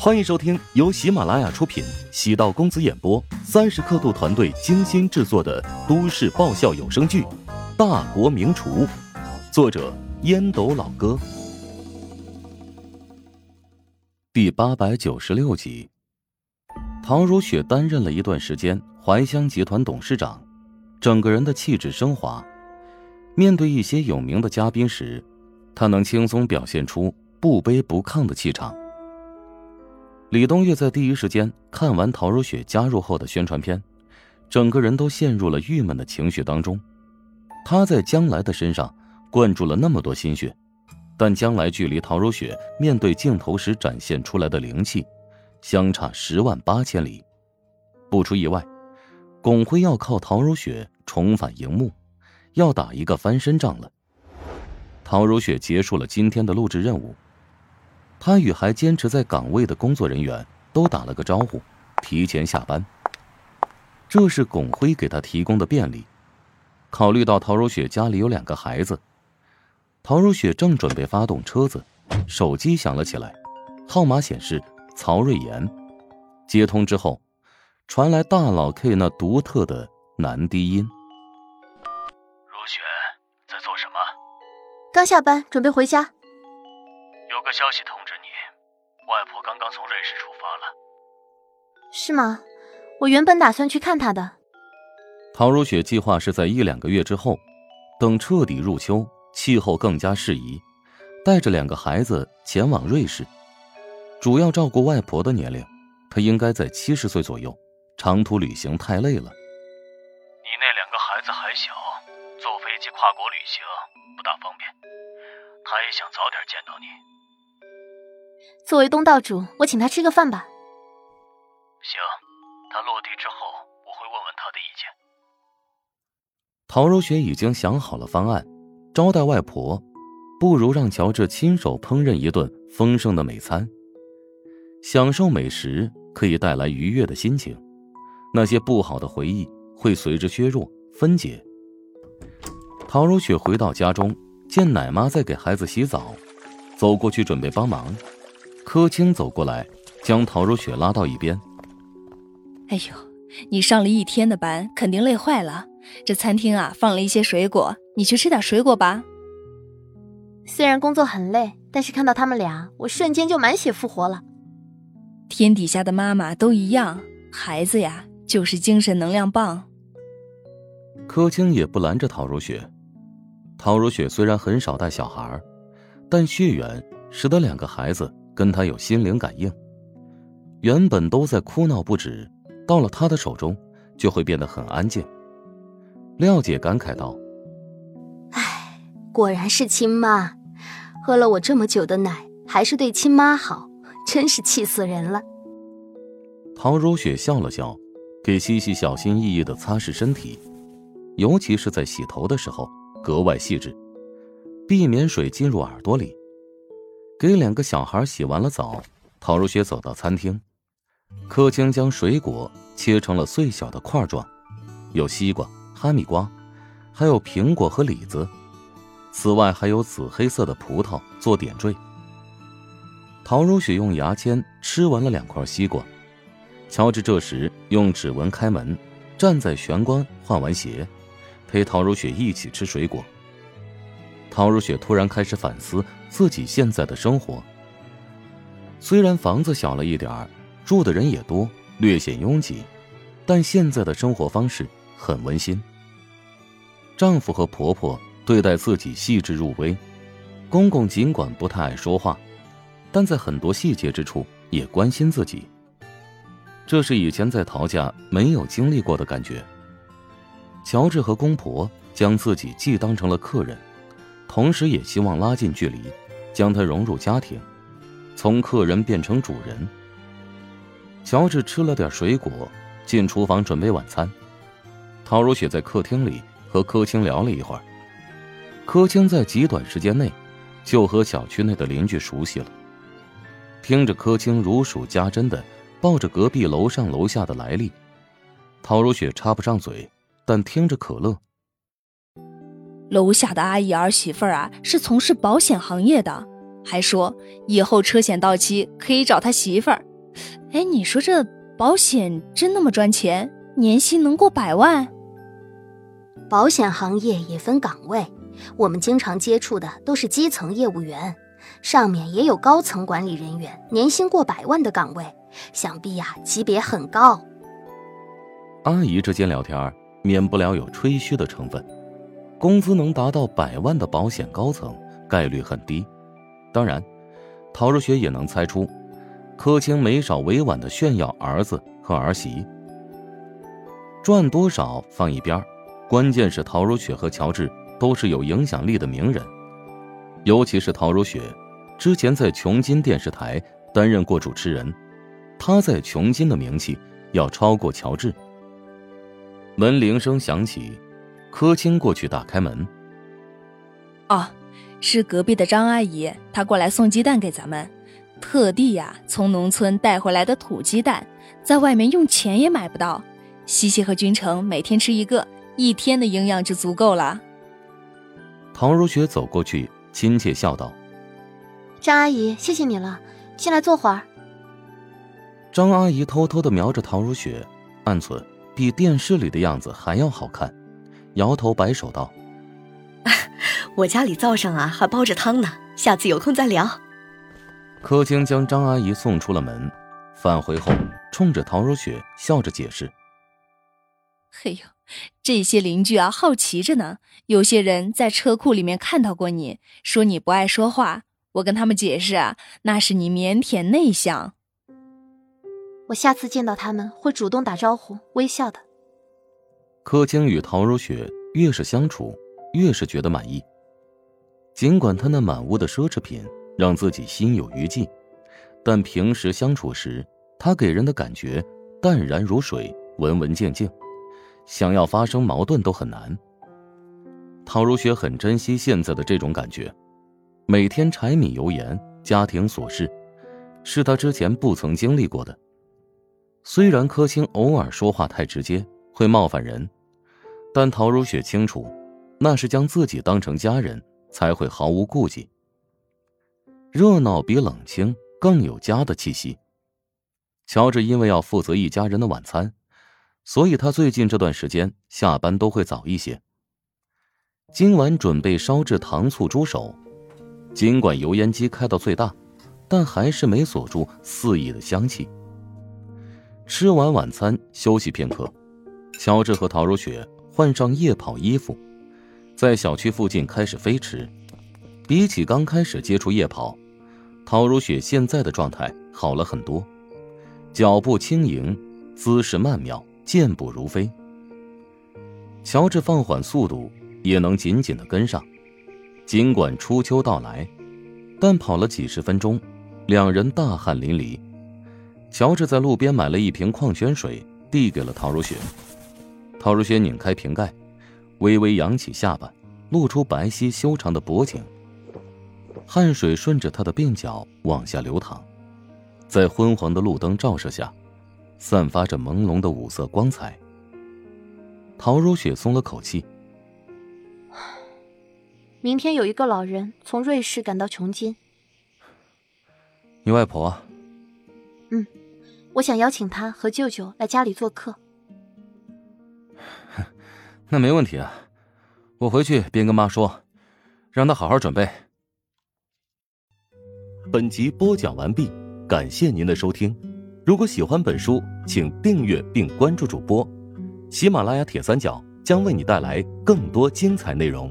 欢迎收听由喜马拉雅出品、喜道公子演播、三十刻度团队精心制作的都市爆笑有声剧《大国名厨》，作者烟斗老哥，第八百九十六集。唐如雪担任了一段时间怀香集团董事长，整个人的气质升华。面对一些有名的嘉宾时，她能轻松表现出不卑不亢的气场。李东岳在第一时间看完陶如雪加入后的宣传片，整个人都陷入了郁闷的情绪当中。他在将来的身上灌注了那么多心血，但将来距离陶如雪面对镜头时展现出来的灵气，相差十万八千里。不出意外，巩辉要靠陶如雪重返荧幕，要打一个翻身仗了。陶如雪结束了今天的录制任务。他与还坚持在岗位的工作人员都打了个招呼，提前下班。这是巩辉给他提供的便利。考虑到陶如雪家里有两个孩子，陶如雪正准备发动车子，手机响了起来，号码显示曹瑞妍。接通之后，传来大佬 K 那独特的男低音：“如雪在做什么？刚下班，准备回家。有个消息通知你。”外婆刚刚从瑞士出发了，是吗？我原本打算去看她的。陶如雪计划是在一两个月之后，等彻底入秋，气候更加适宜，带着两个孩子前往瑞士，主要照顾外婆的年龄，她应该在七十岁左右。长途旅行太累了。你那两个孩子还小，坐飞机跨国旅行不大方便，他也想早点见到你。作为东道主，我请他吃个饭吧。行，他落地之后，我会问问他的意见。陶如雪已经想好了方案，招待外婆，不如让乔治亲手烹饪一顿丰盛的美餐。享受美食可以带来愉悦的心情，那些不好的回忆会随之削弱分解。陶如雪回到家中，见奶妈在给孩子洗澡，走过去准备帮忙。柯青走过来，将陶如雪拉到一边。哎呦，你上了一天的班，肯定累坏了。这餐厅啊，放了一些水果，你去吃点水果吧。虽然工作很累，但是看到他们俩，我瞬间就满血复活了。天底下的妈妈都一样，孩子呀，就是精神能量棒。柯青也不拦着陶如雪。陶如雪虽然很少带小孩，但血缘使得两个孩子。跟他有心灵感应，原本都在哭闹不止，到了他的手中，就会变得很安静。廖姐感慨道：“哎，果然是亲妈，喝了我这么久的奶，还是对亲妈好，真是气死人了。”陶如雪笑了笑，给西西小心翼翼的擦拭身体，尤其是在洗头的时候格外细致，避免水进入耳朵里。给两个小孩洗完了澡，陶如雪走到餐厅。柯青将水果切成了碎小的块状，有西瓜、哈密瓜，还有苹果和李子。此外还有紫黑色的葡萄做点缀。陶如雪用牙签吃完了两块西瓜。乔治这时用指纹开门，站在玄关换完鞋，陪陶如雪一起吃水果。陶如雪突然开始反思。自己现在的生活，虽然房子小了一点儿，住的人也多，略显拥挤，但现在的生活方式很温馨。丈夫和婆婆对待自己细致入微，公公尽管不太爱说话，但在很多细节之处也关心自己。这是以前在陶家没有经历过的感觉。乔治和公婆将自己既当成了客人。同时也希望拉近距离，将他融入家庭，从客人变成主人。乔治吃了点水果，进厨房准备晚餐。陶如雪在客厅里和柯青聊了一会儿。柯青在极短时间内就和小区内的邻居熟悉了。听着柯青如数家珍的报着隔壁楼上楼下的来历，陶如雪插不上嘴，但听着可乐。楼下的阿姨儿媳妇儿啊，是从事保险行业的，还说以后车险到期可以找他媳妇儿，哎，你说这保险真那么赚钱？年薪能过百万？保险行业也分岗位，我们经常接触的都是基层业务员，上面也有高层管理人员，年薪过百万的岗位，想必呀级别很高。阿姨之间聊天，免不了有吹嘘的成分。工资能达到百万的保险高层概率很低。当然，陶如雪也能猜出，柯青没少委婉的炫耀儿子和儿媳。赚多少放一边关键是陶如雪和乔治都是有影响力的名人，尤其是陶如雪，之前在琼金电视台担任过主持人，她在琼金的名气要超过乔治。门铃声响起，柯青过去打开门。哦，是隔壁的张阿姨，她过来送鸡蛋给咱们，特地呀从农村带回来的土鸡蛋，在外面用钱也买不到。西西和君城每天吃一个，一天的营养就足够了。唐如雪走过去，亲切笑道：“张阿姨，谢谢你了，进来坐会儿。”张阿姨偷偷的瞄着唐如雪，暗存。比电视里的样子还要好看，摇头摆手道：“ 我家里灶上啊还煲着汤呢，下次有空再聊。”柯青将张阿姨送出了门，返回后冲着陶如雪笑着解释：“嘿呦，这些邻居啊好奇着呢，有些人在车库里面看到过你，说你不爱说话。我跟他们解释啊，那是你腼腆内向。”我下次见到他们会主动打招呼、微笑的。柯青与陶如雪越是相处，越是觉得满意。尽管他那满屋的奢侈品让自己心有余悸，但平时相处时，他给人的感觉淡然如水、文文静静，想要发生矛盾都很难。陶如雪很珍惜现在的这种感觉，每天柴米油盐、家庭琐事，是他之前不曾经历过的。虽然柯青偶尔说话太直接，会冒犯人，但陶如雪清楚，那是将自己当成家人，才会毫无顾忌。热闹比冷清更有家的气息。乔治因为要负责一家人的晚餐，所以他最近这段时间下班都会早一些。今晚准备烧制糖醋猪手，尽管油烟机开到最大，但还是没锁住肆意的香气。吃完晚餐，休息片刻，乔治和陶如雪换上夜跑衣服，在小区附近开始飞驰。比起刚开始接触夜跑，陶如雪现在的状态好了很多，脚步轻盈，姿势曼妙，健步如飞。乔治放缓速度，也能紧紧的跟上。尽管初秋到来，但跑了几十分钟，两人大汗淋漓。乔治在路边买了一瓶矿泉水，递给了陶如雪。陶如雪拧开瓶盖，微微扬起下巴，露出白皙修长的脖颈。汗水顺着她的鬓角往下流淌，在昏黄的路灯照射下，散发着朦胧的五色光彩。陶如雪松了口气。明天有一个老人从瑞士赶到琼金。你外婆？嗯。我想邀请他和舅舅来家里做客。那没问题啊，我回去便跟妈说，让她好好准备。本集播讲完毕，感谢您的收听。如果喜欢本书，请订阅并关注主播。喜马拉雅铁三角将为你带来更多精彩内容。